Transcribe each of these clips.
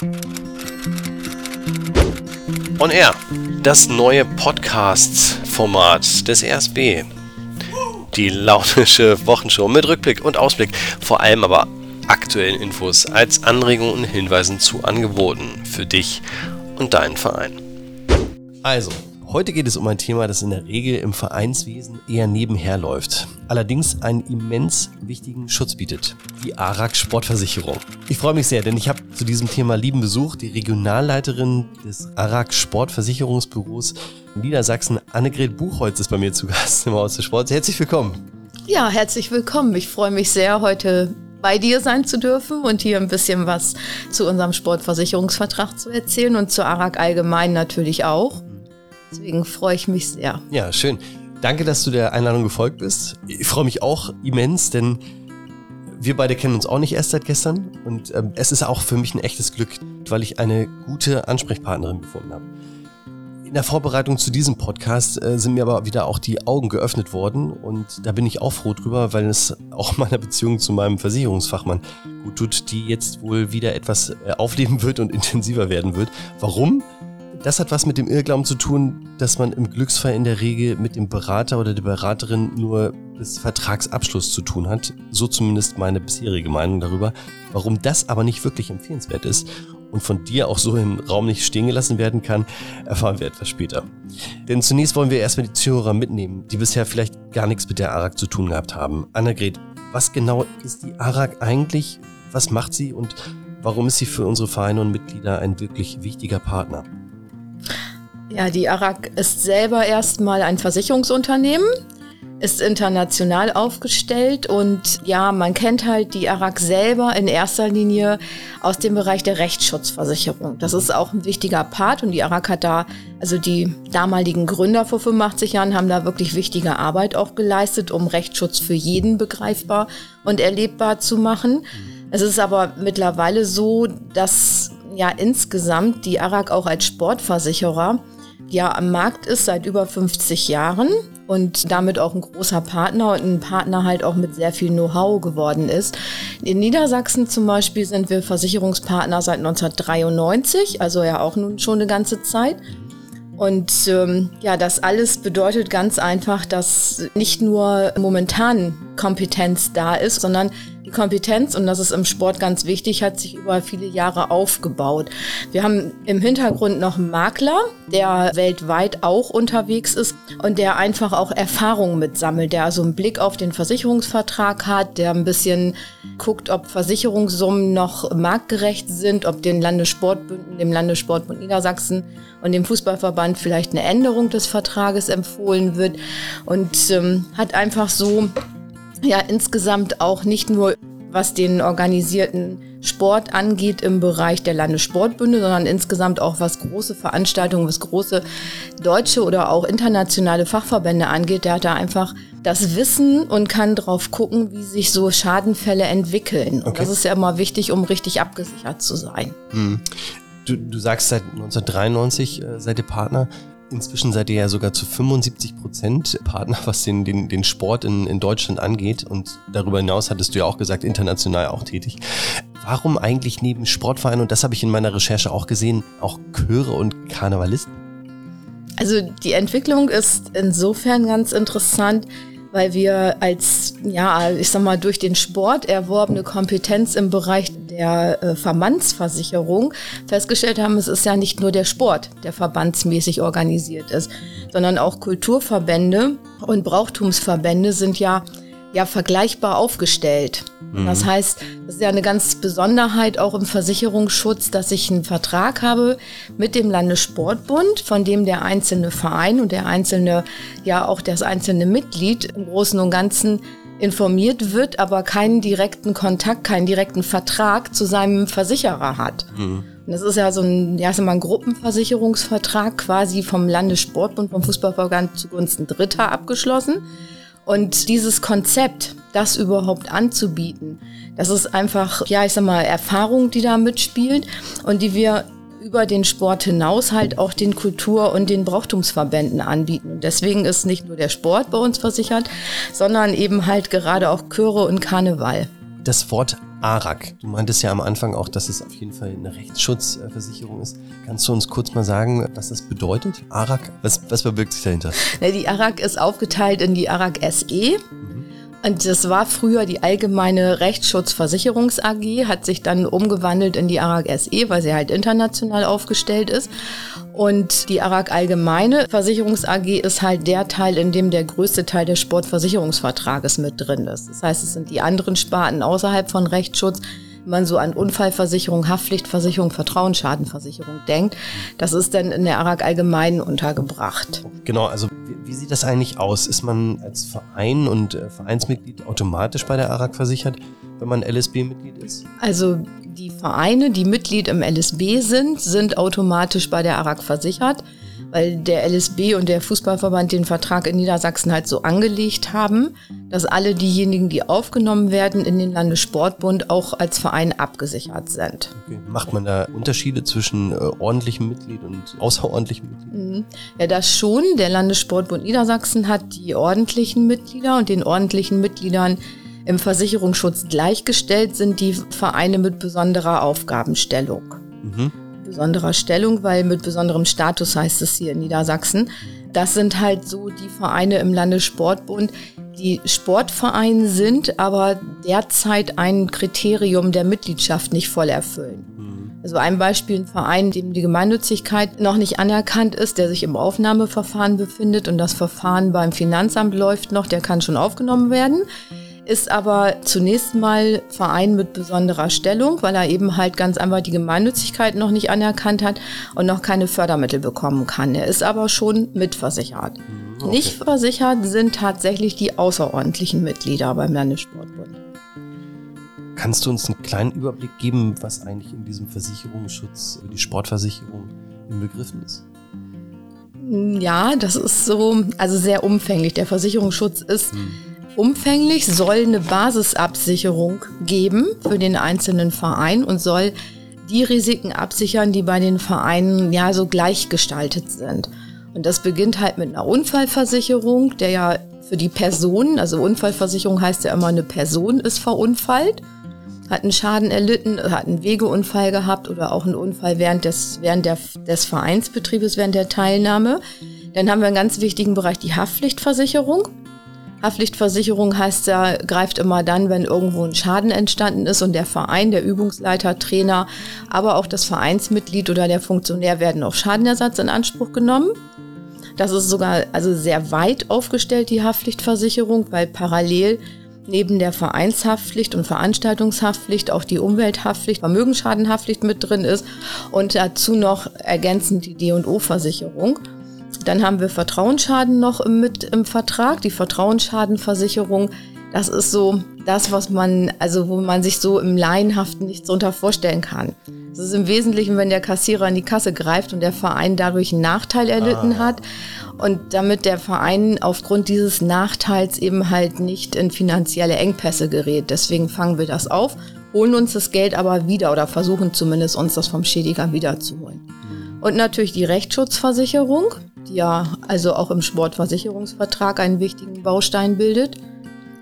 On Air, das neue Podcast-Format des RSB. Die launische Wochenshow mit Rückblick und Ausblick, vor allem aber aktuellen Infos als Anregungen und Hinweisen zu Angeboten für dich und deinen Verein. Also, Heute geht es um ein Thema, das in der Regel im Vereinswesen eher nebenher läuft, allerdings einen immens wichtigen Schutz bietet, die ARAG Sportversicherung. Ich freue mich sehr, denn ich habe zu diesem Thema lieben Besuch die Regionalleiterin des ARAG Sportversicherungsbüros Niedersachsen, Annegret Buchholz, ist bei mir zu Gast im Haus des Sports. Herzlich willkommen. Ja, herzlich willkommen. Ich freue mich sehr, heute bei dir sein zu dürfen und hier ein bisschen was zu unserem Sportversicherungsvertrag zu erzählen und zur ARAG allgemein natürlich auch. Deswegen freue ich mich sehr. Ja, schön. Danke, dass du der Einladung gefolgt bist. Ich freue mich auch immens, denn wir beide kennen uns auch nicht erst seit gestern. Und ähm, es ist auch für mich ein echtes Glück, weil ich eine gute Ansprechpartnerin gefunden habe. In der Vorbereitung zu diesem Podcast äh, sind mir aber wieder auch die Augen geöffnet worden und da bin ich auch froh drüber, weil es auch meiner Beziehung zu meinem Versicherungsfachmann gut tut, die jetzt wohl wieder etwas äh, aufleben wird und intensiver werden wird. Warum? Das hat was mit dem Irrglauben zu tun, dass man im Glücksfall in der Regel mit dem Berater oder der Beraterin nur bis Vertragsabschluss zu tun hat. So zumindest meine bisherige Meinung darüber. Warum das aber nicht wirklich empfehlenswert ist und von dir auch so im Raum nicht stehen gelassen werden kann, erfahren wir etwas später. Denn zunächst wollen wir erstmal die Zuhörer mitnehmen, die bisher vielleicht gar nichts mit der ARAG zu tun gehabt haben. Annegret, was genau ist die ARAG eigentlich? Was macht sie und warum ist sie für unsere Vereine und Mitglieder ein wirklich wichtiger Partner? Ja, die ARAG ist selber erstmal ein Versicherungsunternehmen, ist international aufgestellt und ja, man kennt halt die ARAG selber in erster Linie aus dem Bereich der Rechtsschutzversicherung. Das ist auch ein wichtiger Part und die ARAG hat da, also die damaligen Gründer vor 85 Jahren haben da wirklich wichtige Arbeit auch geleistet, um Rechtsschutz für jeden begreifbar und erlebbar zu machen. Es ist aber mittlerweile so, dass ja insgesamt die ARAG auch als Sportversicherer ja am Markt ist seit über 50 Jahren und damit auch ein großer Partner und ein Partner halt auch mit sehr viel Know-how geworden ist. In Niedersachsen zum Beispiel sind wir Versicherungspartner seit 1993, also ja auch nun schon eine ganze Zeit. Und ähm, ja, das alles bedeutet ganz einfach, dass nicht nur momentan Kompetenz da ist, sondern die Kompetenz, und das ist im Sport ganz wichtig, hat sich über viele Jahre aufgebaut. Wir haben im Hintergrund noch einen Makler, der weltweit auch unterwegs ist und der einfach auch Erfahrungen mitsammelt, der also einen Blick auf den Versicherungsvertrag hat, der ein bisschen guckt, ob Versicherungssummen noch marktgerecht sind, ob den Landessportbünden, dem Landessportbund Niedersachsen und dem Fußballverband vielleicht eine Änderung des Vertrages empfohlen wird und ähm, hat einfach so ja insgesamt auch nicht nur was den organisierten Sport angeht im Bereich der Landessportbünde, sondern insgesamt auch was große Veranstaltungen, was große deutsche oder auch internationale Fachverbände angeht. Der hat da einfach das Wissen und kann drauf gucken, wie sich so Schadenfälle entwickeln. Okay. Und das ist ja immer wichtig, um richtig abgesichert zu sein. Hm. Du, du sagst seit 1993 äh, seid ihr Partner. Inzwischen seid ihr ja sogar zu 75 Prozent Partner, was den, den, den Sport in, in Deutschland angeht. Und darüber hinaus hattest du ja auch gesagt, international auch tätig. Warum eigentlich neben Sportvereinen, und das habe ich in meiner Recherche auch gesehen, auch Chöre und Karnevalisten? Also die Entwicklung ist insofern ganz interessant, weil wir als, ja, ich sag mal, durch den Sport erworbene Kompetenz im Bereich der äh, Verbandsversicherung festgestellt haben, es ist ja nicht nur der Sport, der verbandsmäßig organisiert ist, sondern auch Kulturverbände und Brauchtumsverbände sind ja ja vergleichbar aufgestellt. Mhm. Das heißt, das ist ja eine ganz Besonderheit auch im Versicherungsschutz, dass ich einen Vertrag habe mit dem Landessportbund, von dem der einzelne Verein und der einzelne, ja auch das einzelne Mitglied im Großen und Ganzen informiert wird, aber keinen direkten Kontakt, keinen direkten Vertrag zu seinem Versicherer hat. Mhm. Und das ist ja so ein, ja, mal ein Gruppenversicherungsvertrag quasi vom Landessportbund, vom Fußballverband zugunsten Dritter abgeschlossen. Und dieses Konzept, das überhaupt anzubieten, das ist einfach, ja, ich sag mal, Erfahrung, die da mitspielt und die wir über den Sport hinaus halt auch den Kultur- und den Brauchtumsverbänden anbieten. Und deswegen ist nicht nur der Sport bei uns versichert, sondern eben halt gerade auch Chöre und Karneval. Das Wort ARAG. Du meintest ja am Anfang auch, dass es auf jeden Fall eine Rechtsschutzversicherung ist. Kannst du uns kurz mal sagen, was das bedeutet? ARAG? Was, was verbirgt sich dahinter? Die ARAG ist aufgeteilt in die ARAG SE. Und das war früher die allgemeine Rechtsschutzversicherungs AG, hat sich dann umgewandelt in die ARAG SE, weil sie halt international aufgestellt ist. Und die ARAG Allgemeine Versicherungs AG ist halt der Teil, in dem der größte Teil des Sportversicherungsvertrages mit drin ist. Das heißt, es sind die anderen Sparten außerhalb von Rechtsschutz, man so an Unfallversicherung, Haftpflichtversicherung, Vertrauensschadenversicherung denkt. Das ist dann in der ARAG Allgemeinen untergebracht. Genau, also wie, wie sieht das eigentlich aus? Ist man als Verein und äh, Vereinsmitglied automatisch bei der ARAG versichert, wenn man LSB-Mitglied ist? Also die Vereine, die Mitglied im LSB sind, sind automatisch bei der ARAG versichert weil der LSB und der Fußballverband den Vertrag in Niedersachsen halt so angelegt haben, dass alle diejenigen, die aufgenommen werden in den Landessportbund, auch als Verein abgesichert sind. Okay. Macht man da Unterschiede zwischen äh, ordentlichem Mitglied und außerordentlichem Mitglied? Mhm. Ja, das schon. Der Landessportbund Niedersachsen hat die ordentlichen Mitglieder und den ordentlichen Mitgliedern im Versicherungsschutz gleichgestellt sind die Vereine mit besonderer Aufgabenstellung. Mhm besonderer Stellung, weil mit besonderem Status heißt es hier in Niedersachsen. Das sind halt so die Vereine im Landessportbund, die Sportverein sind, aber derzeit ein Kriterium der Mitgliedschaft nicht voll erfüllen. Mhm. Also ein Beispiel, ein Verein, dem die Gemeinnützigkeit noch nicht anerkannt ist, der sich im Aufnahmeverfahren befindet und das Verfahren beim Finanzamt läuft noch, der kann schon aufgenommen werden ist aber zunächst mal Verein mit besonderer Stellung, weil er eben halt ganz einfach die Gemeinnützigkeit noch nicht anerkannt hat und noch keine Fördermittel bekommen kann. Er ist aber schon mitversichert. Mhm, okay. Nicht versichert sind tatsächlich die außerordentlichen Mitglieder beim Landessportbund. Kannst du uns einen kleinen Überblick geben, was eigentlich in diesem Versicherungsschutz, die Sportversicherung inbegriffen ist? Ja, das ist so, also sehr umfänglich. Der Versicherungsschutz ist hm umfänglich, soll eine Basisabsicherung geben für den einzelnen Verein und soll die Risiken absichern, die bei den Vereinen ja so gleichgestaltet sind. Und das beginnt halt mit einer Unfallversicherung, der ja für die Person, also Unfallversicherung heißt ja immer, eine Person ist verunfallt, hat einen Schaden erlitten, hat einen Wegeunfall gehabt oder auch einen Unfall während des, während der, des Vereinsbetriebes, während der Teilnahme. Dann haben wir einen ganz wichtigen Bereich, die Haftpflichtversicherung. Haftpflichtversicherung heißt ja, greift immer dann, wenn irgendwo ein Schaden entstanden ist und der Verein, der Übungsleiter, Trainer, aber auch das Vereinsmitglied oder der Funktionär werden auf Schadenersatz in Anspruch genommen. Das ist sogar also sehr weit aufgestellt, die Haftpflichtversicherung, weil parallel neben der Vereinshaftpflicht und Veranstaltungshaftpflicht auch die Umwelthaftpflicht, Vermögensschadenhaftpflicht mit drin ist und dazu noch ergänzend die D&O-Versicherung. Dann haben wir Vertrauensschaden noch mit im Vertrag, die Vertrauensschadenversicherung. Das ist so das, was man, also wo man sich so im Laienhaften nichts darunter vorstellen kann. Das ist im Wesentlichen, wenn der Kassierer in die Kasse greift und der Verein dadurch einen Nachteil erlitten ah. hat und damit der Verein aufgrund dieses Nachteils eben halt nicht in finanzielle Engpässe gerät. Deswegen fangen wir das auf, holen uns das Geld aber wieder oder versuchen zumindest uns das vom Schädiger wiederzuholen. Und natürlich die Rechtsschutzversicherung die ja also auch im Sportversicherungsvertrag einen wichtigen Baustein bildet.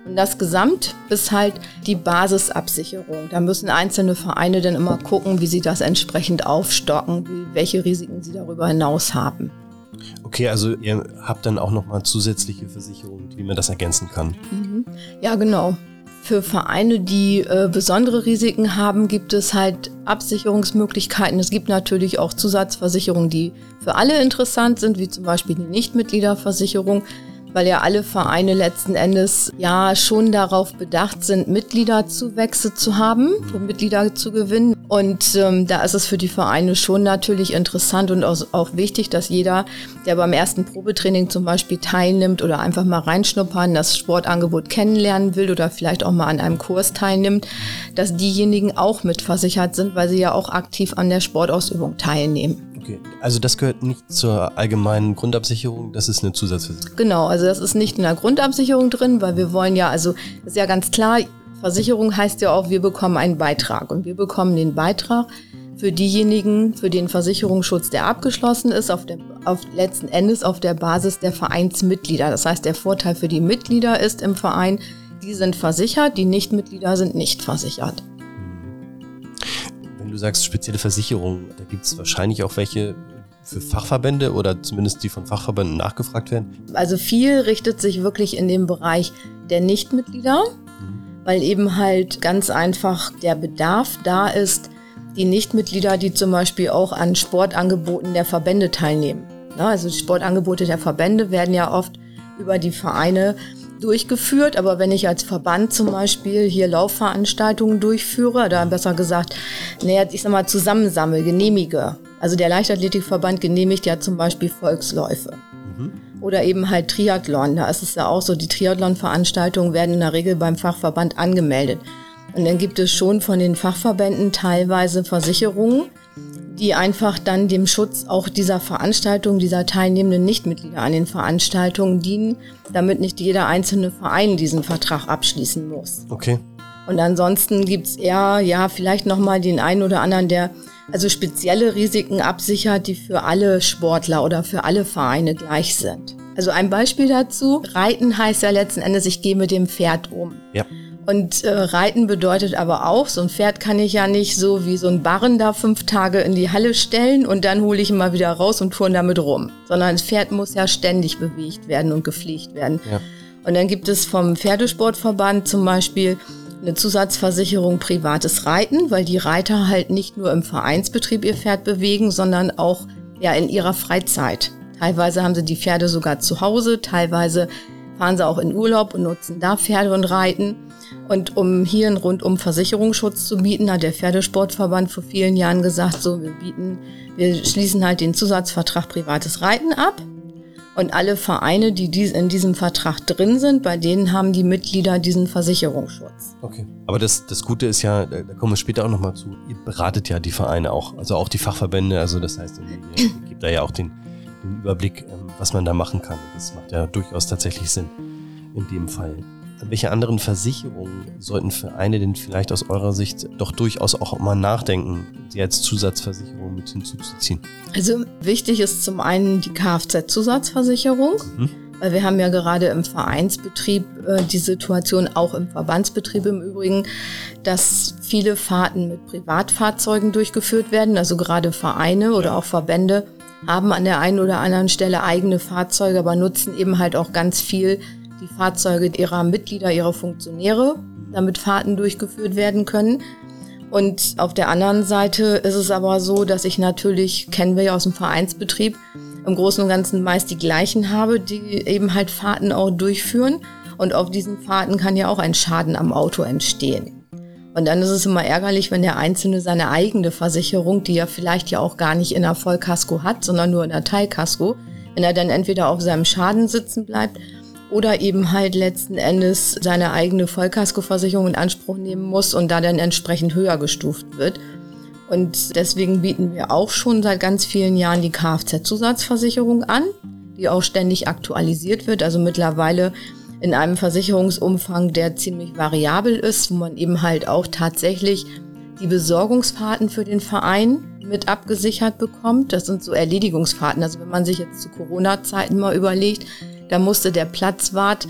Und das Gesamt ist halt die Basisabsicherung. Da müssen einzelne Vereine dann immer gucken, wie sie das entsprechend aufstocken, wie, welche Risiken sie darüber hinaus haben. Okay, also ihr habt dann auch nochmal zusätzliche Versicherungen, wie man das ergänzen kann. Mhm. Ja, genau. Für Vereine, die äh, besondere Risiken haben, gibt es halt Absicherungsmöglichkeiten. Es gibt natürlich auch Zusatzversicherungen, die für alle interessant sind, wie zum Beispiel die Nichtmitgliederversicherung weil ja alle Vereine letzten Endes ja schon darauf bedacht sind, Mitgliederzuwächse zu haben, Mitglieder zu gewinnen. Und ähm, da ist es für die Vereine schon natürlich interessant und auch, auch wichtig, dass jeder, der beim ersten Probetraining zum Beispiel teilnimmt oder einfach mal reinschnuppern, das Sportangebot kennenlernen will oder vielleicht auch mal an einem Kurs teilnimmt, dass diejenigen auch mitversichert sind, weil sie ja auch aktiv an der Sportausübung teilnehmen. Okay, also das gehört nicht zur allgemeinen Grundabsicherung, das ist eine Zusatzversicherung. Genau, also das ist nicht in der Grundabsicherung drin, weil wir wollen ja, also ist ja ganz klar, Versicherung heißt ja auch, wir bekommen einen Beitrag und wir bekommen den Beitrag für diejenigen, für den Versicherungsschutz, der abgeschlossen ist, auf, der, auf letzten Endes auf der Basis der Vereinsmitglieder. Das heißt, der Vorteil für die Mitglieder ist im Verein, die sind versichert, die Nichtmitglieder sind nicht versichert. Du sagst spezielle Versicherungen, da gibt es wahrscheinlich auch welche für Fachverbände oder zumindest die von Fachverbänden nachgefragt werden? Also viel richtet sich wirklich in dem Bereich der Nichtmitglieder, mhm. weil eben halt ganz einfach der Bedarf da ist, die Nichtmitglieder, die zum Beispiel auch an Sportangeboten der Verbände teilnehmen. Also Sportangebote der Verbände werden ja oft über die Vereine durchgeführt, aber wenn ich als Verband zum Beispiel hier Laufveranstaltungen durchführe, oder besser gesagt, naja, ich sag mal, zusammensammle, genehmige. Also der Leichtathletikverband genehmigt ja zum Beispiel Volksläufe. Mhm. Oder eben halt Triathlon. Da ist es ja auch so, die Triathlon-Veranstaltungen werden in der Regel beim Fachverband angemeldet. Und dann gibt es schon von den Fachverbänden teilweise Versicherungen, die einfach dann dem Schutz auch dieser Veranstaltung, dieser teilnehmenden Nichtmitglieder an den Veranstaltungen dienen, damit nicht jeder einzelne Verein diesen Vertrag abschließen muss. Okay. Und ansonsten gibt's eher, ja, vielleicht nochmal den einen oder anderen, der also spezielle Risiken absichert, die für alle Sportler oder für alle Vereine gleich sind. Also ein Beispiel dazu, Reiten heißt ja letzten Endes, ich gehe mit dem Pferd um. Ja. Und äh, Reiten bedeutet aber auch, so ein Pferd kann ich ja nicht so wie so ein Barren da fünf Tage in die Halle stellen und dann hole ich ihn mal wieder raus und turn damit rum. Sondern das Pferd muss ja ständig bewegt werden und gepflegt werden. Ja. Und dann gibt es vom Pferdesportverband zum Beispiel eine Zusatzversicherung privates Reiten, weil die Reiter halt nicht nur im Vereinsbetrieb ihr Pferd bewegen, sondern auch ja in ihrer Freizeit. Teilweise haben sie die Pferde sogar zu Hause, teilweise fahren sie auch in Urlaub und nutzen da Pferde und reiten. Und um hier einen rundum Versicherungsschutz zu bieten, hat der Pferdesportverband vor vielen Jahren gesagt, so wir bieten, wir schließen halt den Zusatzvertrag privates Reiten ab. Und alle Vereine, die in diesem Vertrag drin sind, bei denen haben die Mitglieder diesen Versicherungsschutz. Okay. Aber das, das Gute ist ja, da kommen wir später auch nochmal zu, ihr beratet ja die Vereine auch, also auch die Fachverbände, also das heißt, ihr gebt da ja auch den, den Überblick, ähm, was man da machen kann. Das macht ja durchaus tatsächlich Sinn in dem Fall. Welche anderen Versicherungen sollten Vereine denn vielleicht aus eurer Sicht doch durchaus auch mal nachdenken, sie als Zusatzversicherung mit hinzuzuziehen? Also wichtig ist zum einen die Kfz-Zusatzversicherung. Mhm. Weil wir haben ja gerade im Vereinsbetrieb äh, die Situation, auch im Verbandsbetrieb im Übrigen, dass viele Fahrten mit Privatfahrzeugen durchgeführt werden. Also gerade Vereine oder auch Verbände haben an der einen oder anderen Stelle eigene Fahrzeuge, aber nutzen eben halt auch ganz viel die Fahrzeuge ihrer Mitglieder, ihrer Funktionäre, damit Fahrten durchgeführt werden können. Und auf der anderen Seite ist es aber so, dass ich natürlich, kennen wir ja aus dem Vereinsbetrieb, im Großen und Ganzen meist die gleichen habe, die eben halt Fahrten auch durchführen. Und auf diesen Fahrten kann ja auch ein Schaden am Auto entstehen. Und dann ist es immer ärgerlich, wenn der Einzelne seine eigene Versicherung, die er vielleicht ja auch gar nicht in der Vollkasko hat, sondern nur in der Teilkasko, wenn er dann entweder auf seinem Schaden sitzen bleibt oder eben halt letzten Endes seine eigene Vollkaskoversicherung in Anspruch nehmen muss und da dann entsprechend höher gestuft wird. Und deswegen bieten wir auch schon seit ganz vielen Jahren die Kfz-Zusatzversicherung an, die auch ständig aktualisiert wird. Also mittlerweile in einem Versicherungsumfang, der ziemlich variabel ist, wo man eben halt auch tatsächlich die Besorgungsfahrten für den Verein mit abgesichert bekommt. Das sind so Erledigungsfahrten. Also wenn man sich jetzt zu Corona-Zeiten mal überlegt, da musste der Platzwart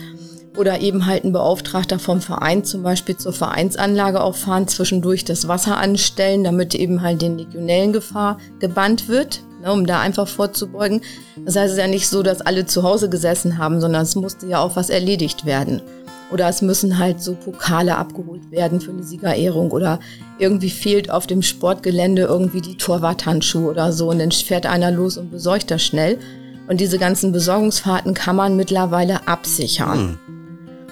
oder eben halt ein Beauftragter vom Verein zum Beispiel zur Vereinsanlage auch fahren, zwischendurch das Wasser anstellen, damit eben halt den Legionellengefahr gebannt wird, ne, um da einfach vorzubeugen. Das heißt es ist ja nicht so, dass alle zu Hause gesessen haben, sondern es musste ja auch was erledigt werden. Oder es müssen halt so Pokale abgeholt werden für eine Siegerehrung oder irgendwie fehlt auf dem Sportgelände irgendwie die Torwarthandschuhe oder so und dann fährt einer los und besorgt das schnell. Und diese ganzen Besorgungsfahrten kann man mittlerweile absichern. Mhm.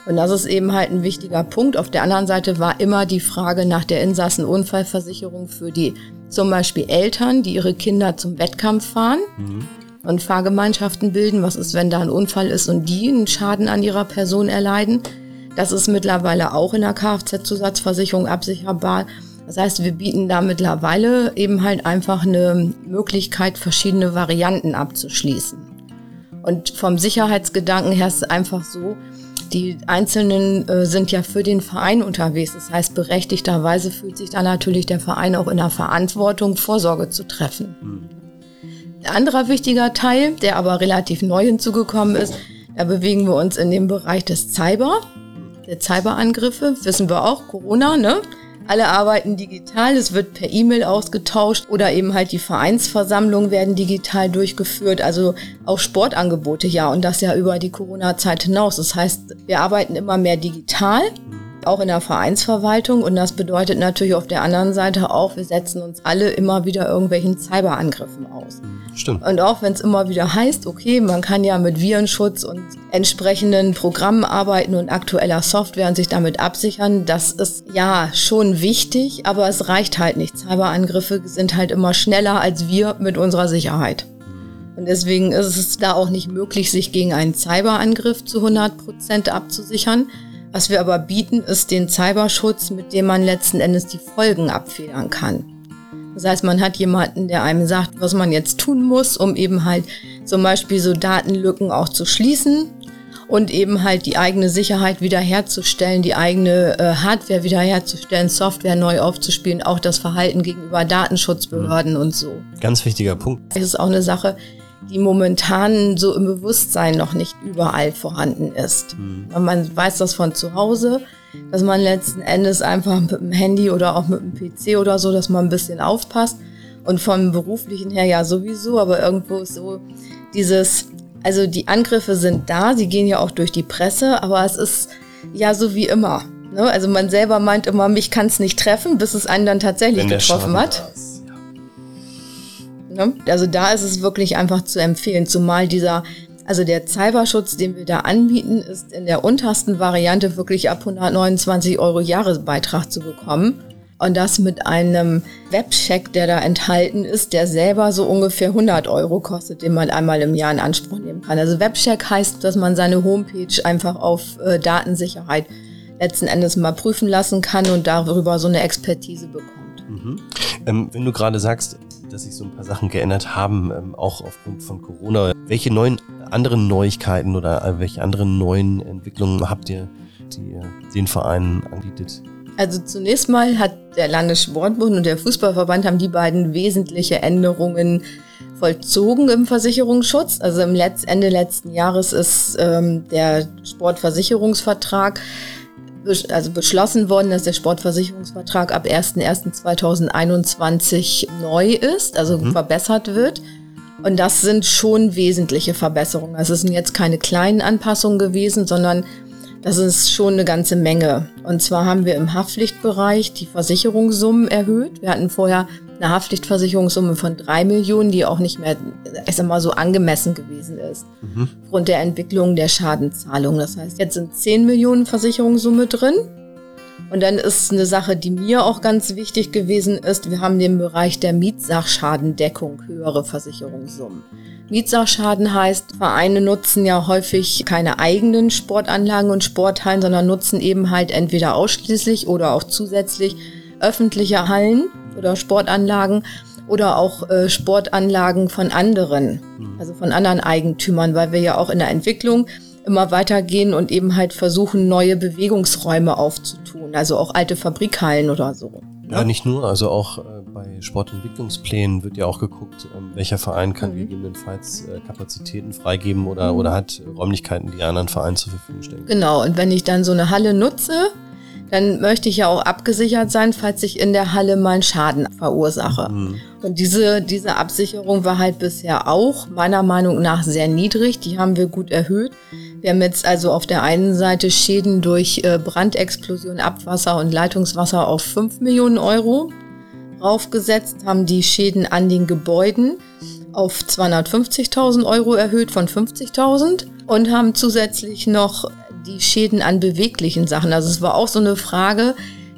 Und das ist eben halt ein wichtiger Punkt. Auf der anderen Seite war immer die Frage nach der Insassenunfallversicherung für die zum Beispiel Eltern, die ihre Kinder zum Wettkampf fahren mhm. und Fahrgemeinschaften bilden. Was ist, wenn da ein Unfall ist und die einen Schaden an ihrer Person erleiden? Das ist mittlerweile auch in der Kfz-Zusatzversicherung absicherbar. Das heißt, wir bieten da mittlerweile eben halt einfach eine Möglichkeit, verschiedene Varianten abzuschließen. Und vom Sicherheitsgedanken her ist es einfach so, die Einzelnen äh, sind ja für den Verein unterwegs. Das heißt, berechtigterweise fühlt sich da natürlich der Verein auch in der Verantwortung, Vorsorge zu treffen. Ein anderer wichtiger Teil, der aber relativ neu hinzugekommen ist, da bewegen wir uns in dem Bereich des Cyber, der Cyberangriffe. Wissen wir auch, Corona, ne? Alle arbeiten digital, es wird per E-Mail ausgetauscht oder eben halt die Vereinsversammlungen werden digital durchgeführt, also auch Sportangebote, ja, und das ja über die Corona-Zeit hinaus. Das heißt, wir arbeiten immer mehr digital auch in der Vereinsverwaltung. Und das bedeutet natürlich auf der anderen Seite auch, wir setzen uns alle immer wieder irgendwelchen Cyberangriffen aus. Stimmt. Und auch wenn es immer wieder heißt, okay, man kann ja mit Virenschutz und entsprechenden Programmen arbeiten und aktueller Software und sich damit absichern, das ist ja schon wichtig, aber es reicht halt nicht. Cyberangriffe sind halt immer schneller als wir mit unserer Sicherheit. Und deswegen ist es da auch nicht möglich, sich gegen einen Cyberangriff zu 100 Prozent abzusichern. Was wir aber bieten, ist den Cyberschutz, mit dem man letzten Endes die Folgen abfedern kann. Das heißt, man hat jemanden, der einem sagt, was man jetzt tun muss, um eben halt zum Beispiel so Datenlücken auch zu schließen und eben halt die eigene Sicherheit wiederherzustellen, die eigene äh, Hardware wiederherzustellen, Software neu aufzuspielen, auch das Verhalten gegenüber Datenschutzbehörden mhm. und so. Ganz wichtiger Punkt. Das ist auch eine Sache, die momentan so im Bewusstsein noch nicht überall vorhanden ist. Mhm. Man weiß das von zu Hause, dass man letzten Endes einfach mit dem Handy oder auch mit dem PC oder so, dass man ein bisschen aufpasst. Und vom beruflichen her ja sowieso, aber irgendwo ist so dieses, also die Angriffe sind da, sie gehen ja auch durch die Presse, aber es ist ja so wie immer. Ne? Also man selber meint immer, mich kann es nicht treffen, bis es einen dann tatsächlich getroffen hat. Ne? Also da ist es wirklich einfach zu empfehlen, zumal dieser, also der Cyberschutz, den wir da anbieten, ist in der untersten Variante wirklich ab 129 Euro Jahresbeitrag zu bekommen. Und das mit einem Webcheck, der da enthalten ist, der selber so ungefähr 100 Euro kostet, den man einmal im Jahr in Anspruch nehmen kann. Also Webcheck heißt, dass man seine Homepage einfach auf äh, Datensicherheit letzten Endes mal prüfen lassen kann und darüber so eine Expertise bekommt. Mhm. Ähm, wenn du gerade sagst, dass sich so ein paar Sachen geändert haben, ähm, auch aufgrund von Corona. Welche neuen anderen Neuigkeiten oder äh, welche anderen neuen Entwicklungen habt ihr, die ihr den Vereinen anbietet? Also zunächst mal hat der Landessportbund und der Fußballverband haben die beiden wesentliche Änderungen vollzogen im Versicherungsschutz. Also im Letz Ende letzten Jahres ist ähm, der Sportversicherungsvertrag also beschlossen worden, dass der Sportversicherungsvertrag ab 01.01.2021 neu ist, also mhm. verbessert wird. Und das sind schon wesentliche Verbesserungen. Also es sind jetzt keine kleinen Anpassungen gewesen, sondern das ist schon eine ganze Menge. Und zwar haben wir im Haftpflichtbereich die Versicherungssummen erhöht. Wir hatten vorher eine Haftpflichtversicherungssumme von drei Millionen, die auch nicht mehr, ich sag mal, so angemessen gewesen ist. Mhm. Aufgrund der Entwicklung der Schadenzahlung. Das heißt, jetzt sind zehn Millionen Versicherungssumme drin. Und dann ist eine Sache, die mir auch ganz wichtig gewesen ist, wir haben den Bereich der Mietsachschadendeckung höhere Versicherungssummen. Mietsachschaden heißt, Vereine nutzen ja häufig keine eigenen Sportanlagen und Sporthallen, sondern nutzen eben halt entweder ausschließlich oder auch zusätzlich öffentliche Hallen oder Sportanlagen oder auch äh, Sportanlagen von anderen, mhm. also von anderen Eigentümern, weil wir ja auch in der Entwicklung immer weitergehen und eben halt versuchen, neue Bewegungsräume aufzutun, also auch alte Fabrikhallen oder so. Ja, ja nicht nur, also auch äh, bei Sportentwicklungsplänen wird ja auch geguckt, äh, welcher Verein kann mhm. gegebenenfalls äh, Kapazitäten freigeben oder, mhm. oder hat Räumlichkeiten, die anderen Vereinen zur Verfügung stellen. Genau, und wenn ich dann so eine Halle nutze, dann möchte ich ja auch abgesichert sein, falls ich in der Halle mal einen Schaden verursache. Mhm. Und diese, diese Absicherung war halt bisher auch meiner Meinung nach sehr niedrig. Die haben wir gut erhöht. Wir haben jetzt also auf der einen Seite Schäden durch äh, Brandexplosion, Abwasser und Leitungswasser auf 5 Millionen Euro raufgesetzt, haben die Schäden an den Gebäuden auf 250.000 Euro erhöht von 50.000 und haben zusätzlich noch die Schäden an beweglichen Sachen. Also es war auch so eine Frage,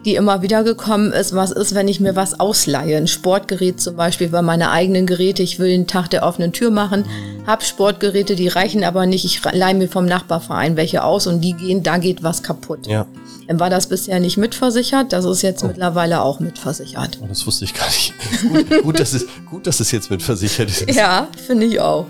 die immer wieder gekommen ist, was ist, wenn ich mir was ausleihe? Ein Sportgerät zum Beispiel, weil meine eigenen Geräte, ich will den Tag der offenen Tür machen, habe Sportgeräte, die reichen aber nicht, ich leihe mir vom Nachbarverein welche aus und die gehen, da geht was kaputt. Ja. Dann war das bisher nicht mitversichert, das ist jetzt oh. mittlerweile auch mitversichert. Oh, das wusste ich gar nicht. gut, gut, dass es, gut, dass es jetzt mitversichert ist. Ja, finde ich auch.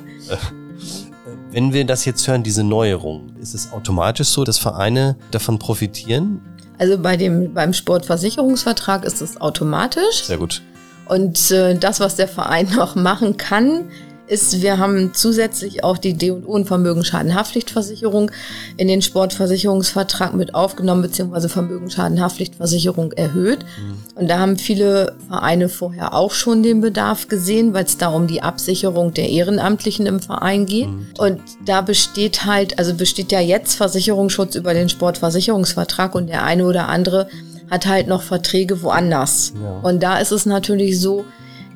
Wenn wir das jetzt hören, diese Neuerung, ist es automatisch so, dass Vereine davon profitieren? Also bei dem, beim Sportversicherungsvertrag ist es automatisch. Sehr gut. Und äh, das, was der Verein noch machen kann, ist, wir haben zusätzlich auch die D&O und Vermögensschadenhaftpflichtversicherung in den Sportversicherungsvertrag mit aufgenommen, beziehungsweise Vermögensschadenhaftpflichtversicherung erhöht. Mhm. Und da haben viele Vereine vorher auch schon den Bedarf gesehen, weil es da um die Absicherung der Ehrenamtlichen im Verein geht. Mhm. Und da besteht halt, also besteht ja jetzt Versicherungsschutz über den Sportversicherungsvertrag und der eine oder andere hat halt noch Verträge woanders. Ja. Und da ist es natürlich so,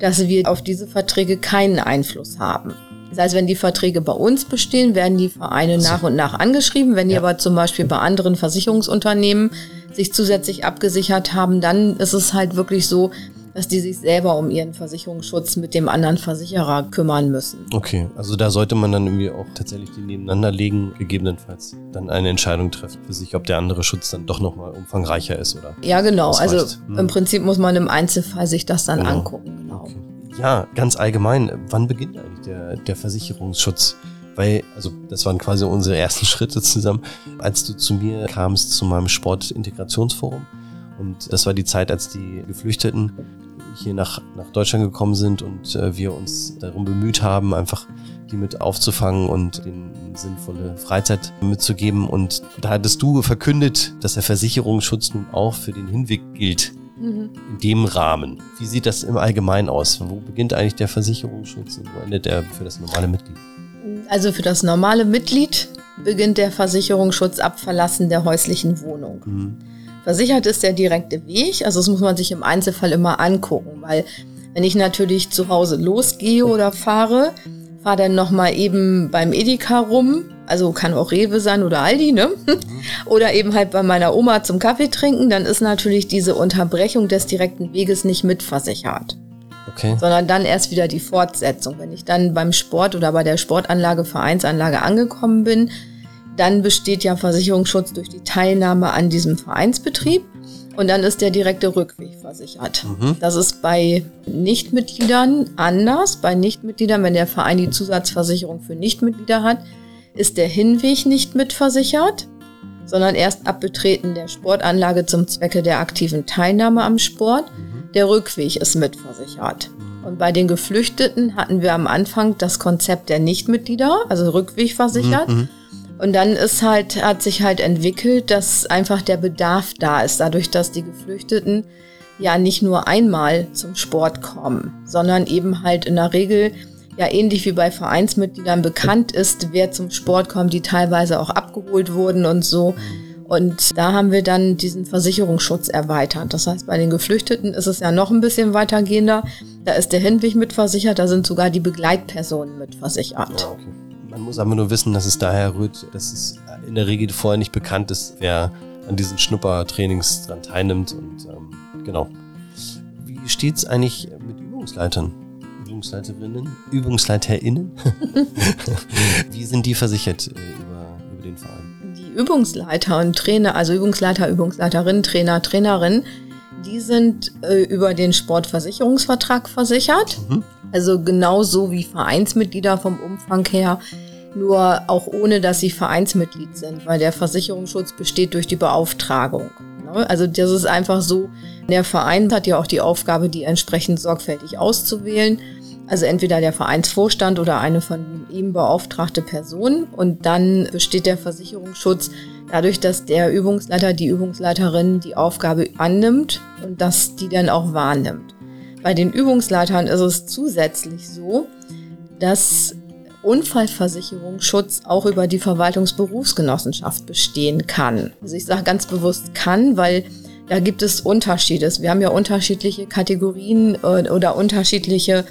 dass wir auf diese Verträge keinen Einfluss haben. Das heißt, wenn die Verträge bei uns bestehen, werden die Vereine nach und nach angeschrieben. Wenn die ja. aber zum Beispiel bei anderen Versicherungsunternehmen sich zusätzlich abgesichert haben, dann ist es halt wirklich so, dass die sich selber um ihren Versicherungsschutz mit dem anderen Versicherer kümmern müssen. Okay, also da sollte man dann irgendwie auch tatsächlich die nebeneinander legen, gegebenenfalls dann eine Entscheidung treffen für sich, ob der andere Schutz dann doch nochmal umfangreicher ist oder. Ja, genau. Also hm. im Prinzip muss man im Einzelfall sich das dann genau. angucken. Genau. Okay. Ja, ganz allgemein, wann beginnt eigentlich der, der Versicherungsschutz? weil, also das waren quasi unsere ersten Schritte zusammen, als du zu mir kamst zu meinem Sportintegrationsforum. Und das war die Zeit, als die Geflüchteten hier nach, nach Deutschland gekommen sind und äh, wir uns darum bemüht haben, einfach die mit aufzufangen und ihnen sinnvolle Freizeit mitzugeben. Und da hattest du verkündet, dass der Versicherungsschutz nun auch für den Hinweg gilt. Mhm. In dem Rahmen. Wie sieht das im Allgemeinen aus? Wo beginnt eigentlich der Versicherungsschutz und wo endet er für das normale Mitglied? Also für das normale Mitglied beginnt der Versicherungsschutz ab Verlassen der häuslichen Wohnung. Mhm. Versichert ist der direkte Weg, also das muss man sich im Einzelfall immer angucken, weil wenn ich natürlich zu Hause losgehe oder fahre, fahre dann nochmal eben beim Edeka rum, also kann auch Rewe sein oder Aldi, ne? Oder eben halt bei meiner Oma zum Kaffee trinken, dann ist natürlich diese Unterbrechung des direkten Weges nicht mitversichert. Okay. Sondern dann erst wieder die Fortsetzung. Wenn ich dann beim Sport oder bei der Sportanlage, Vereinsanlage angekommen bin, dann besteht ja Versicherungsschutz durch die Teilnahme an diesem Vereinsbetrieb. Und dann ist der direkte Rückweg versichert. Mhm. Das ist bei Nichtmitgliedern anders. Bei Nichtmitgliedern, wenn der Verein die Zusatzversicherung für Nichtmitglieder hat, ist der Hinweg nicht mitversichert, sondern erst ab Betreten der Sportanlage zum Zwecke der aktiven Teilnahme am Sport. Mhm. Der Rückweg ist mitversichert. Mhm. Und bei den Geflüchteten hatten wir am Anfang das Konzept der Nichtmitglieder, also Rückweg versichert. Mhm. Und dann ist halt, hat sich halt entwickelt, dass einfach der Bedarf da ist, dadurch, dass die Geflüchteten ja nicht nur einmal zum Sport kommen, sondern eben halt in der Regel ja ähnlich wie bei Vereinsmitgliedern bekannt ist, wer zum Sport kommt, die teilweise auch abgeholt wurden und so. Und da haben wir dann diesen Versicherungsschutz erweitert. Das heißt, bei den Geflüchteten ist es ja noch ein bisschen weitergehender. Da ist der Hinweg mitversichert, da sind sogar die Begleitpersonen mitversichert. Ja, okay. Man muss aber nur wissen, dass es daher rührt, dass es in der Regel vorher nicht bekannt ist, wer an diesen Schnuppertrainings dran teilnimmt. Und ähm, genau. Wie steht es eigentlich mit Übungsleitern? Übungsleiterinnen? Übungsleiterinnen? Wie sind die versichert äh, über, über den Verein? Die Übungsleiter und Trainer, also Übungsleiter, Übungsleiterin, Trainer, Trainerin, die sind äh, über den Sportversicherungsvertrag versichert. Mhm. Also genauso wie Vereinsmitglieder vom Umfang her, nur auch ohne, dass sie Vereinsmitglied sind, weil der Versicherungsschutz besteht durch die Beauftragung. Ne? Also das ist einfach so, der Verein hat ja auch die Aufgabe, die entsprechend sorgfältig auszuwählen. Also entweder der Vereinsvorstand oder eine von ihm beauftragte Person. Und dann besteht der Versicherungsschutz dadurch, dass der Übungsleiter, die Übungsleiterin die Aufgabe annimmt und dass die dann auch wahrnimmt. Bei den Übungsleitern ist es zusätzlich so, dass Unfallversicherungsschutz auch über die Verwaltungsberufsgenossenschaft bestehen kann. Also ich sage ganz bewusst kann, weil da gibt es Unterschiede. Wir haben ja unterschiedliche Kategorien äh, oder unterschiedliche,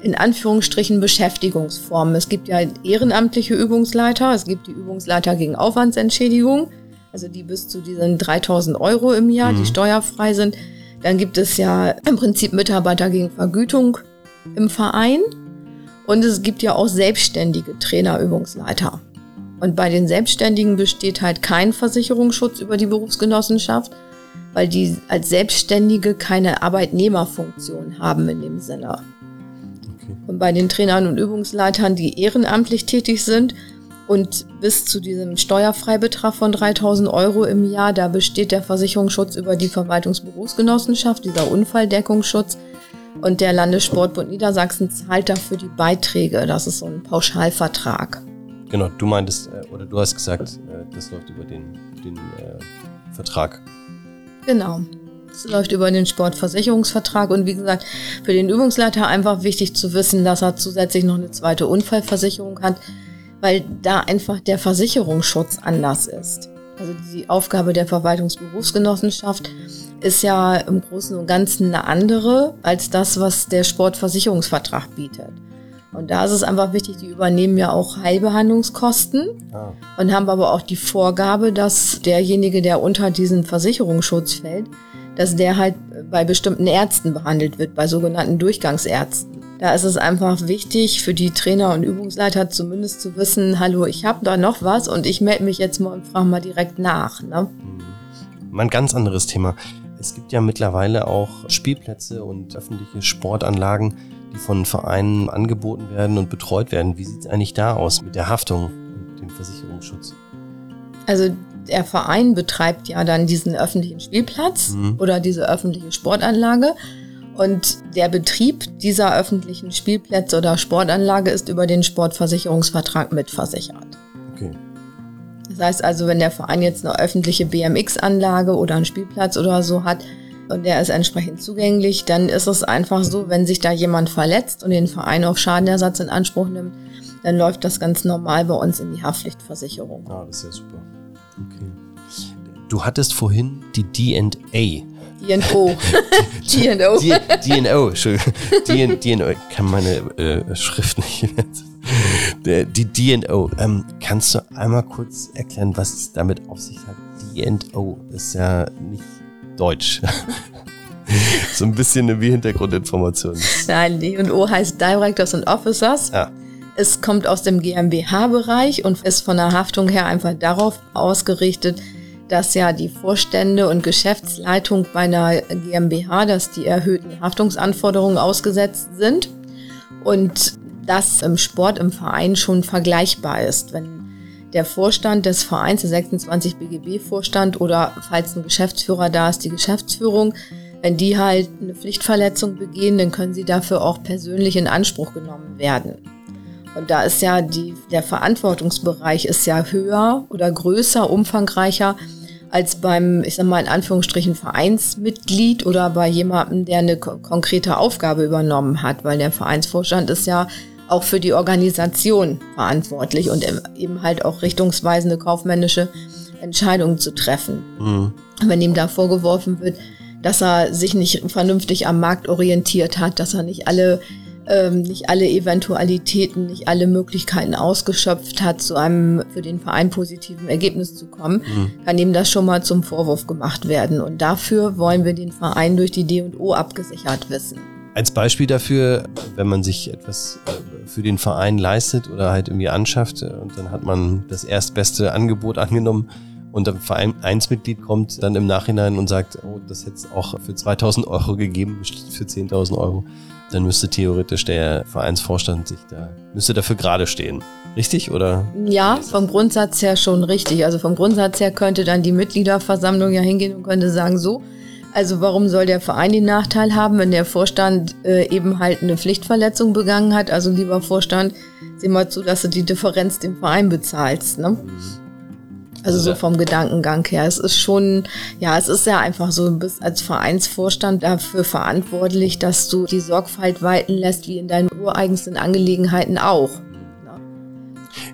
in Anführungsstrichen, Beschäftigungsformen. Es gibt ja ehrenamtliche Übungsleiter, es gibt die Übungsleiter gegen Aufwandsentschädigung, also die bis zu diesen 3000 Euro im Jahr, mhm. die steuerfrei sind. Dann gibt es ja im Prinzip Mitarbeiter gegen Vergütung im Verein. Und es gibt ja auch selbstständige Trainerübungsleiter. Und bei den Selbstständigen besteht halt kein Versicherungsschutz über die Berufsgenossenschaft, weil die als Selbstständige keine Arbeitnehmerfunktion haben in dem Sinne. Und bei den Trainern und Übungsleitern, die ehrenamtlich tätig sind, und bis zu diesem Steuerfreibetrag von 3000 Euro im Jahr, da besteht der Versicherungsschutz über die Verwaltungsberufsgenossenschaft, dieser Unfalldeckungsschutz. Und der Landessportbund Niedersachsen zahlt dafür die Beiträge. Das ist so ein Pauschalvertrag. Genau, du meintest, äh, oder du hast gesagt, äh, das läuft über den, den äh, Vertrag. Genau. Es läuft über den Sportversicherungsvertrag und wie gesagt, für den Übungsleiter einfach wichtig zu wissen, dass er zusätzlich noch eine zweite Unfallversicherung hat, weil da einfach der Versicherungsschutz anders ist. Also die Aufgabe der Verwaltungsberufsgenossenschaft ist ja im Großen und Ganzen eine andere als das, was der Sportversicherungsvertrag bietet. Und da ist es einfach wichtig, die übernehmen ja auch Heilbehandlungskosten ah. und haben aber auch die Vorgabe, dass derjenige, der unter diesen Versicherungsschutz fällt, dass der halt bei bestimmten Ärzten behandelt wird, bei sogenannten Durchgangsärzten. Da ist es einfach wichtig für die Trainer und Übungsleiter zumindest zu wissen, hallo, ich habe da noch was und ich melde mich jetzt mal und frage mal direkt nach. Ne? Mhm. Mal ein ganz anderes Thema. Es gibt ja mittlerweile auch Spielplätze und öffentliche Sportanlagen, die von Vereinen angeboten werden und betreut werden. Wie sieht es eigentlich da aus mit der Haftung und dem Versicherungsschutz? Also der Verein betreibt ja dann diesen öffentlichen Spielplatz mhm. oder diese öffentliche Sportanlage. Und der Betrieb dieser öffentlichen Spielplätze oder Sportanlage ist über den Sportversicherungsvertrag mitversichert. Okay. Das heißt also, wenn der Verein jetzt eine öffentliche BMX-Anlage oder einen Spielplatz oder so hat, und der ist entsprechend zugänglich, dann ist es einfach so, wenn sich da jemand verletzt und den Verein auf Schadenersatz in Anspruch nimmt, dann läuft das ganz normal bei uns in die Haftpflichtversicherung. Ah, das ist ja super. Okay. Du hattest vorhin die DNA. DNO. DNO. DNO, Entschuldigung. Ich kann meine äh, Schrift nicht. die DNO. Ähm, kannst du einmal kurz erklären, was es damit auf sich hat? DNO ist ja nicht Deutsch. so ein bisschen wie Hintergrundinformation. Nein, D&O heißt Directors and Officers. Ja. Es kommt aus dem GmbH-Bereich und ist von der Haftung her einfach darauf ausgerichtet, dass ja die Vorstände und Geschäftsleitung bei einer GmbH, dass die erhöhten Haftungsanforderungen ausgesetzt sind und das im Sport, im Verein schon vergleichbar ist. Wenn der Vorstand des Vereins, der 26 BGB-Vorstand oder falls ein Geschäftsführer da ist, die Geschäftsführung, wenn die halt eine Pflichtverletzung begehen, dann können sie dafür auch persönlich in Anspruch genommen werden. Und da ist ja die, der Verantwortungsbereich ist ja höher oder größer, umfangreicher als beim, ich sag mal in Anführungsstrichen, Vereinsmitglied oder bei jemandem, der eine konkrete Aufgabe übernommen hat, weil der Vereinsvorstand ist ja auch für die Organisation verantwortlich und eben halt auch richtungsweisende kaufmännische Entscheidungen zu treffen. Mhm. Wenn ihm da vorgeworfen wird, dass er sich nicht vernünftig am Markt orientiert hat, dass er nicht alle ähm, nicht alle Eventualitäten, nicht alle Möglichkeiten ausgeschöpft hat, zu einem für den Verein positiven Ergebnis zu kommen, mhm. kann ihm das schon mal zum Vorwurf gemacht werden. Und dafür wollen wir den Verein durch die D&O abgesichert wissen. Als Beispiel dafür, wenn man sich etwas äh, für den Verein leistet oder halt irgendwie anschafft äh, und dann hat man das erstbeste Angebot angenommen und ein Vereinsmitglied kommt dann im Nachhinein und sagt, oh, das hätte es auch für 2000 Euro gegeben, für 10.000 Euro, dann müsste theoretisch der Vereinsvorstand sich da, müsste dafür gerade stehen. Richtig oder? Ja, vom Grundsatz her schon richtig. Also vom Grundsatz her könnte dann die Mitgliederversammlung ja hingehen und könnte sagen, so, also warum soll der Verein den Nachteil haben, wenn der Vorstand äh, eben halt eine Pflichtverletzung begangen hat? Also lieber Vorstand, sieh mal zu, dass du die Differenz dem Verein bezahlst. Ne? Mhm. Also so vom Gedankengang her. Es ist schon, ja, es ist ja einfach so, du bist als Vereinsvorstand dafür verantwortlich, dass du die Sorgfalt walten lässt, wie in deinen ureigensten Angelegenheiten auch.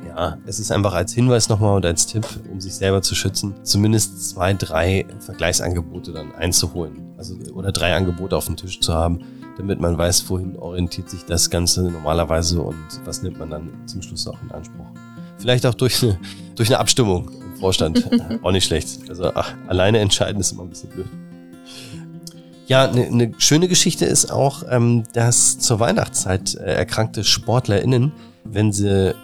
Ja, es ist einfach als Hinweis nochmal und als Tipp, um sich selber zu schützen, zumindest zwei, drei Vergleichsangebote dann einzuholen. Also, oder drei Angebote auf dem Tisch zu haben, damit man weiß, wohin orientiert sich das Ganze normalerweise und was nimmt man dann zum Schluss auch in Anspruch. Vielleicht auch durch eine, durch eine Abstimmung im Vorstand. auch nicht schlecht. Also ach, alleine entscheiden ist immer ein bisschen blöd. Ja, eine ne schöne Geschichte ist auch, ähm, dass zur Weihnachtszeit äh, erkrankte SportlerInnen, wenn sie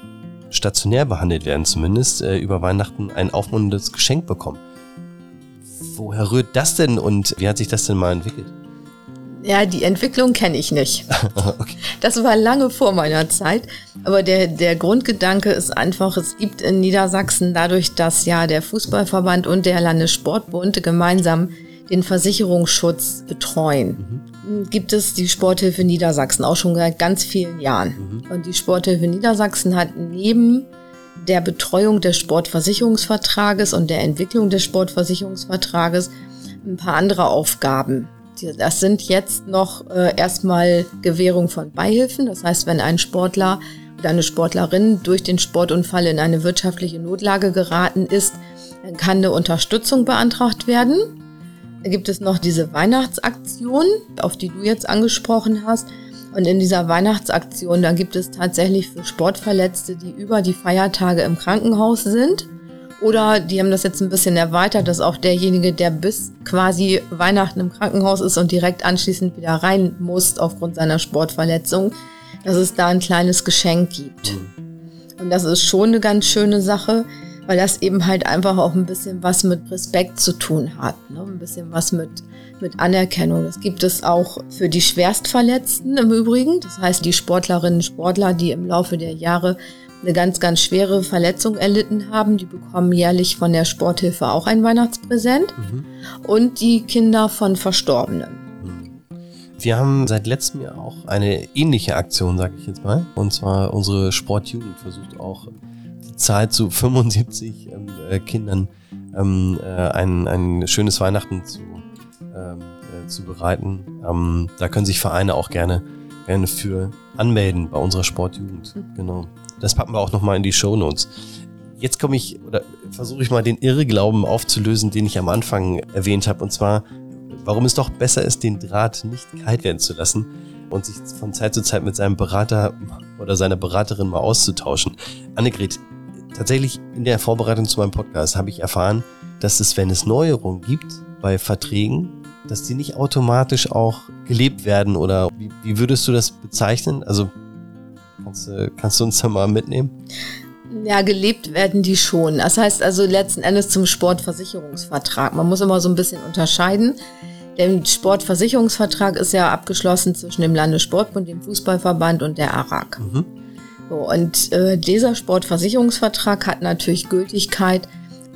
stationär behandelt werden zumindest, äh, über Weihnachten ein aufmunterndes Geschenk bekommen. Woher rührt das denn und wie hat sich das denn mal entwickelt? Ja, die Entwicklung kenne ich nicht. okay. Das war lange vor meiner Zeit. Aber der, der Grundgedanke ist einfach, es gibt in Niedersachsen dadurch, dass ja der Fußballverband und der Landessportbund gemeinsam den Versicherungsschutz betreuen. Mhm gibt es die Sporthilfe Niedersachsen auch schon seit ganz vielen Jahren. Mhm. Und die Sporthilfe Niedersachsen hat neben der Betreuung des Sportversicherungsvertrages und der Entwicklung des Sportversicherungsvertrages ein paar andere Aufgaben. Das sind jetzt noch äh, erstmal Gewährung von Beihilfen. Das heißt, wenn ein Sportler oder eine Sportlerin durch den Sportunfall in eine wirtschaftliche Notlage geraten ist, dann kann eine Unterstützung beantragt werden. Da gibt es noch diese Weihnachtsaktion, auf die du jetzt angesprochen hast. Und in dieser Weihnachtsaktion, da gibt es tatsächlich für Sportverletzte, die über die Feiertage im Krankenhaus sind. Oder die haben das jetzt ein bisschen erweitert, dass auch derjenige, der bis quasi Weihnachten im Krankenhaus ist und direkt anschließend wieder rein muss aufgrund seiner Sportverletzung, dass es da ein kleines Geschenk gibt. Und das ist schon eine ganz schöne Sache, weil das eben halt einfach auch ein bisschen was mit Respekt zu tun hat. Ne? Ein bisschen was mit mit Anerkennung. Das gibt es auch für die Schwerstverletzten im Übrigen. Das heißt, die Sportlerinnen und Sportler, die im Laufe der Jahre eine ganz, ganz schwere Verletzung erlitten haben, die bekommen jährlich von der Sporthilfe auch ein Weihnachtspräsent. Mhm. Und die Kinder von Verstorbenen. Wir haben seit letztem Jahr auch eine ähnliche Aktion, sage ich jetzt mal. Und zwar unsere Sportjugend versucht auch die Zahl zu 75 ähm, äh, Kindern ähm, äh, ein, ein schönes Weihnachten zu ähm, äh, zu bereiten. Ähm, da können sich Vereine auch gerne, gerne für anmelden bei unserer Sportjugend. Mhm. Genau. Das packen wir auch nochmal in die Show Notes. Jetzt komme ich oder versuche ich mal den Irrglauben aufzulösen, den ich am Anfang erwähnt habe. Und zwar, warum es doch besser ist, den Draht nicht kalt werden zu lassen und sich von Zeit zu Zeit mit seinem Berater oder seiner Beraterin mal auszutauschen. Annegret, tatsächlich in der Vorbereitung zu meinem Podcast habe ich erfahren, dass es, wenn es Neuerungen gibt bei Verträgen, dass die nicht automatisch auch gelebt werden oder wie, wie würdest du das bezeichnen? Also kannst du, kannst du uns da mal mitnehmen? Ja, gelebt werden die schon. Das heißt also letzten Endes zum Sportversicherungsvertrag. Man muss immer so ein bisschen unterscheiden. Der Sportversicherungsvertrag ist ja abgeschlossen zwischen dem Landessportbund, dem Fußballverband und der ARAG. Mhm. So, und äh, dieser Sportversicherungsvertrag hat natürlich Gültigkeit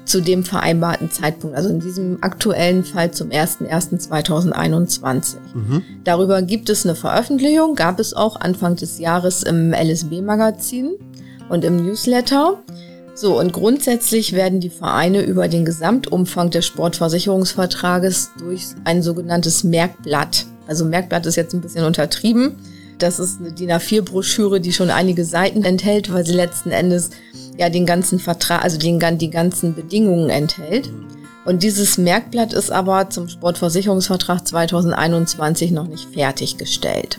zu dem vereinbarten Zeitpunkt, also in diesem aktuellen Fall zum 01.01.2021. Mhm. Darüber gibt es eine Veröffentlichung, gab es auch Anfang des Jahres im LSB-Magazin und im Newsletter. So, und grundsätzlich werden die Vereine über den Gesamtumfang des Sportversicherungsvertrages durch ein sogenanntes Merkblatt, also Merkblatt ist jetzt ein bisschen untertrieben, das ist eine DIN A4-Broschüre, die schon einige Seiten enthält, weil sie letzten Endes ja den ganzen Vertrag, also den, die ganzen Bedingungen enthält. Und dieses Merkblatt ist aber zum Sportversicherungsvertrag 2021 noch nicht fertiggestellt.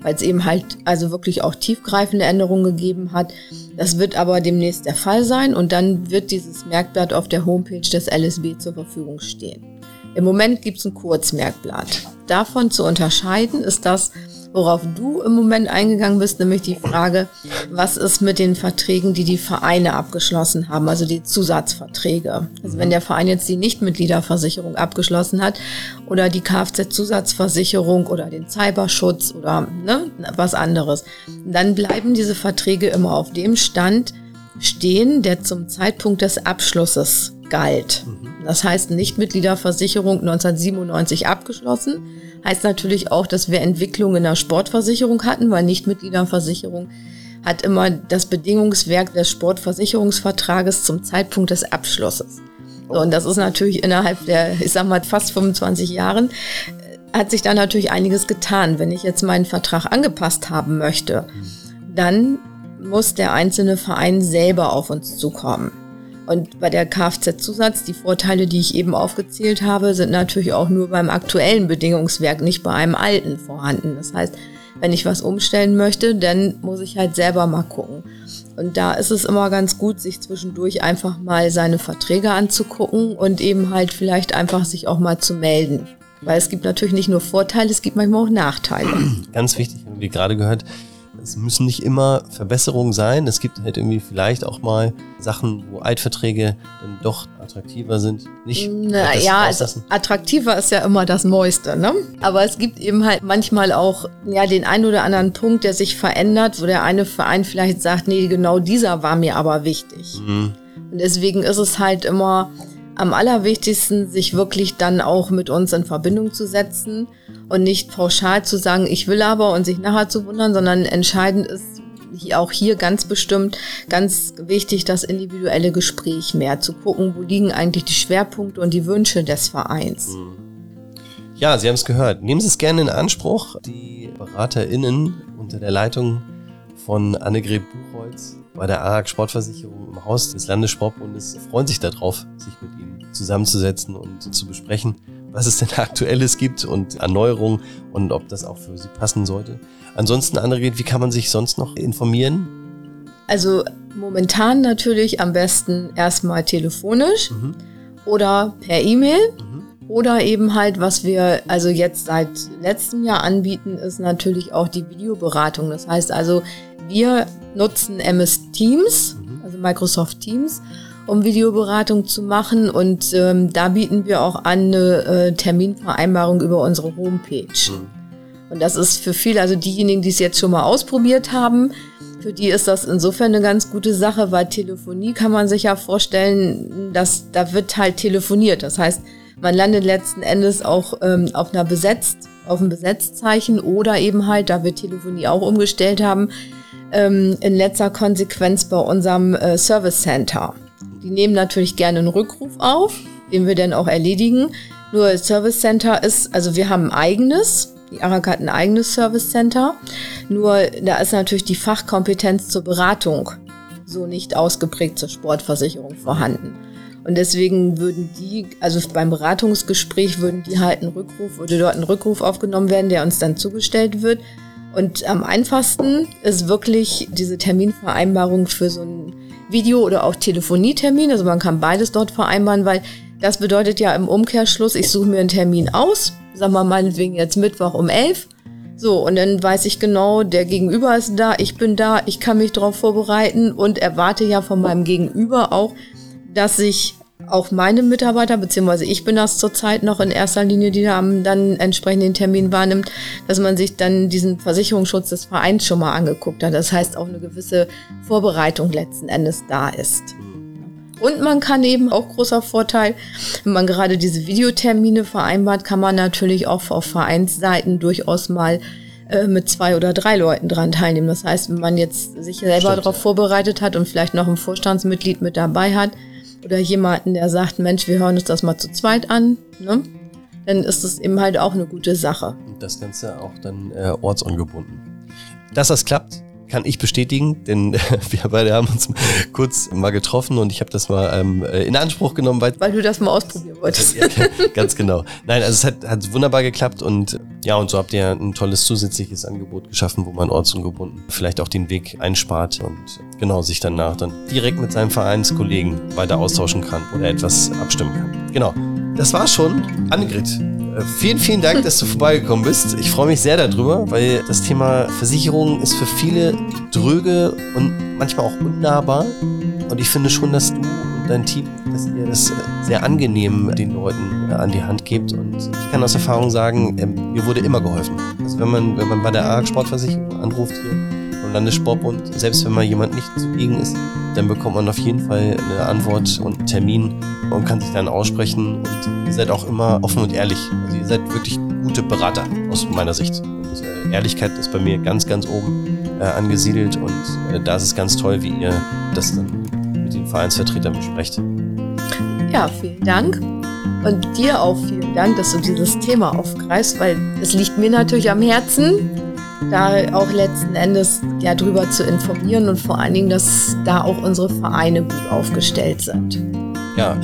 Weil es eben halt also wirklich auch tiefgreifende Änderungen gegeben hat. Das wird aber demnächst der Fall sein und dann wird dieses Merkblatt auf der Homepage des LSB zur Verfügung stehen. Im Moment gibt es ein Kurzmerkblatt. Davon zu unterscheiden ist das, worauf du im Moment eingegangen bist, nämlich die Frage, was ist mit den Verträgen, die die Vereine abgeschlossen haben, also die Zusatzverträge. Also wenn der Verein jetzt die Nichtmitgliederversicherung abgeschlossen hat oder die Kfz-Zusatzversicherung oder den Cyberschutz oder ne, was anderes, dann bleiben diese Verträge immer auf dem Stand stehen, der zum Zeitpunkt des Abschlusses galt. Das heißt, Nichtmitgliederversicherung 1997 abgeschlossen Heißt natürlich auch, dass wir Entwicklungen in der Sportversicherung hatten, weil Nichtmitgliederversicherung hat immer das Bedingungswerk des Sportversicherungsvertrages zum Zeitpunkt des Abschlusses. So, und das ist natürlich innerhalb der, ich sag mal, fast 25 Jahren, äh, hat sich da natürlich einiges getan. Wenn ich jetzt meinen Vertrag angepasst haben möchte, dann muss der einzelne Verein selber auf uns zukommen. Und bei der Kfz-Zusatz, die Vorteile, die ich eben aufgezählt habe, sind natürlich auch nur beim aktuellen Bedingungswerk, nicht bei einem alten vorhanden. Das heißt, wenn ich was umstellen möchte, dann muss ich halt selber mal gucken. Und da ist es immer ganz gut, sich zwischendurch einfach mal seine Verträge anzugucken und eben halt vielleicht einfach sich auch mal zu melden. Weil es gibt natürlich nicht nur Vorteile, es gibt manchmal auch Nachteile. Ganz wichtig, haben wir gerade gehört, es müssen nicht immer Verbesserungen sein. Es gibt halt irgendwie vielleicht auch mal Sachen, wo Altverträge dann doch attraktiver sind. Nicht naja, also attraktiver ist ja immer das Neueste, ne? Aber es gibt eben halt manchmal auch ja den einen oder anderen Punkt, der sich verändert, wo der eine Verein vielleicht sagt, nee, genau dieser war mir aber wichtig. Mhm. Und deswegen ist es halt immer am allerwichtigsten, sich wirklich dann auch mit uns in Verbindung zu setzen und nicht pauschal zu sagen, ich will aber und sich nachher zu wundern, sondern entscheidend ist auch hier ganz bestimmt ganz wichtig, das individuelle Gespräch mehr zu gucken, wo liegen eigentlich die Schwerpunkte und die Wünsche des Vereins. Mhm. Ja, Sie haben es gehört. Nehmen Sie es gerne in Anspruch. Die BeraterInnen unter der Leitung von Annegret Buchholz bei der ARAG Sportversicherung im Haus des Landessportbundes freuen sich darauf, sich mit Ihnen zusammenzusetzen und zu besprechen, was es denn aktuelles gibt und Erneuerungen und ob das auch für Sie passen sollte. Ansonsten, Annegret, wie kann man sich sonst noch informieren? Also momentan natürlich am besten erstmal telefonisch mhm. oder per E-Mail. Mhm. Oder eben halt, was wir also jetzt seit letztem Jahr anbieten, ist natürlich auch die Videoberatung. Das heißt also, wir nutzen MS Teams, mhm. also Microsoft Teams, um Videoberatung zu machen. Und ähm, da bieten wir auch an eine äh, Terminvereinbarung über unsere Homepage. Mhm. Und das ist für viele, also diejenigen, die es jetzt schon mal ausprobiert haben, für die ist das insofern eine ganz gute Sache, weil Telefonie kann man sich ja vorstellen, dass da wird halt telefoniert. Das heißt, man landet letzten Endes auch ähm, auf einer besetzt, auf einem Besetzzeichen oder eben halt, da wir Telefonie auch umgestellt haben, ähm, in letzter Konsequenz bei unserem äh, Service Center. Die nehmen natürlich gerne einen Rückruf auf, den wir dann auch erledigen. Nur Service Center ist, also wir haben ein eigenes, die ARAG hat ein eigenes Service Center. Nur da ist natürlich die Fachkompetenz zur Beratung so nicht ausgeprägt zur Sportversicherung vorhanden. Und deswegen würden die, also beim Beratungsgespräch würden die halt einen Rückruf, würde dort ein Rückruf aufgenommen werden, der uns dann zugestellt wird. Und am einfachsten ist wirklich diese Terminvereinbarung für so ein Video- oder auch Telefonietermin. Also man kann beides dort vereinbaren, weil das bedeutet ja im Umkehrschluss, ich suche mir einen Termin aus, sagen wir meinetwegen jetzt Mittwoch um elf. So, und dann weiß ich genau, der Gegenüber ist da, ich bin da, ich kann mich darauf vorbereiten und erwarte ja von meinem Gegenüber auch, dass sich auch meine Mitarbeiter, beziehungsweise ich bin das zurzeit noch in erster Linie, die dann entsprechend den Termin wahrnimmt, dass man sich dann diesen Versicherungsschutz des Vereins schon mal angeguckt hat. Das heißt, auch eine gewisse Vorbereitung letzten Endes da ist. Und man kann eben auch großer Vorteil, wenn man gerade diese Videotermine vereinbart, kann man natürlich auch auf Vereinsseiten durchaus mal äh, mit zwei oder drei Leuten dran teilnehmen. Das heißt, wenn man jetzt sich selber darauf vorbereitet hat und vielleicht noch ein Vorstandsmitglied mit dabei hat, oder jemanden, der sagt, Mensch, wir hören uns das mal zu zweit an, ne? dann ist es eben halt auch eine gute Sache. Und das Ganze auch dann äh, ortsungebunden. Dass das klappt, kann ich bestätigen, denn wir beide haben uns kurz mal getroffen und ich habe das mal ähm, in Anspruch genommen. Weil, weil du das mal ausprobieren wolltest. Ja, ganz genau. Nein, also es hat, hat wunderbar geklappt und ja, und so habt ihr ein tolles zusätzliches Angebot geschaffen, wo man ortsungebunden vielleicht auch den Weg einspart und genau sich danach dann direkt mit seinem Vereinskollegen weiter austauschen kann oder etwas abstimmen kann. Genau. Das war schon. Annegret, äh, vielen, vielen Dank, dass du vorbeigekommen bist. Ich freue mich sehr darüber, weil das Thema Versicherung ist für viele dröge und manchmal auch unnahbar. Und ich finde schon, dass du und dein Team, dass ihr das sehr angenehm den Leuten äh, an die Hand gebt. Und ich kann aus Erfahrung sagen, ähm, mir wurde immer geholfen. Also wenn man, wenn man bei der ARC Sportversicherung anruft hier, Landessportbund. Selbst wenn mal jemand nicht zugegen ist, dann bekommt man auf jeden Fall eine Antwort und einen Termin und kann sich dann aussprechen. Und ihr seid auch immer offen und ehrlich. Also ihr seid wirklich gute Berater aus meiner Sicht. Äh, Ehrlichkeit ist bei mir ganz, ganz oben äh, angesiedelt und äh, da ist es ganz toll, wie ihr das dann mit den Vereinsvertretern besprecht. Ja, vielen Dank. Und dir auch vielen Dank, dass du dieses Thema aufgreifst, weil es liegt mir natürlich am Herzen da auch letzten Endes ja drüber zu informieren und vor allen Dingen, dass da auch unsere Vereine gut aufgestellt sind. Ja,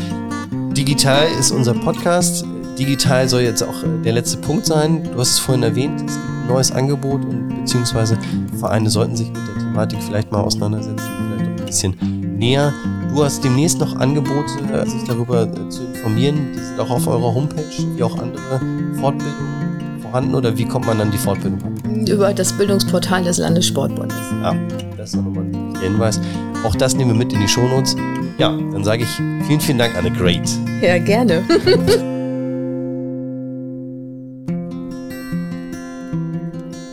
digital ist unser Podcast. Digital soll jetzt auch äh, der letzte Punkt sein. Du hast es vorhin erwähnt, es gibt ein neues Angebot und beziehungsweise Vereine sollten sich mit der Thematik vielleicht mal auseinandersetzen, vielleicht auch ein bisschen näher. Du hast demnächst noch Angebote, äh, sich darüber äh, zu informieren. Die sind auch auf eurer Homepage, wie auch andere Fortbildungen vorhanden oder wie kommt man an die Fortbildung über das Bildungsportal des Landessportbundes. Ja, das ist nochmal ein Hinweis. Auch das nehmen wir mit in die Shownotes. Ja, dann sage ich vielen, vielen Dank, Anne. Great. Ja, gerne.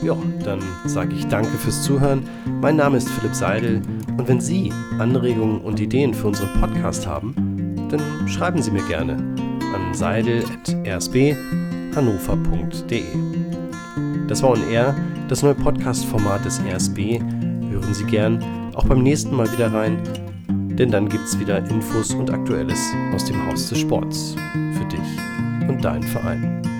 ja, dann sage ich danke fürs Zuhören. Mein Name ist Philipp Seidel und wenn Sie Anregungen und Ideen für unseren Podcast haben, dann schreiben Sie mir gerne an seidel.rsbhannover.de. Das war On Air, das neue Podcast-Format des RSB. Hören Sie gern auch beim nächsten Mal wieder rein, denn dann gibt es wieder Infos und Aktuelles aus dem Haus des Sports für dich und deinen Verein.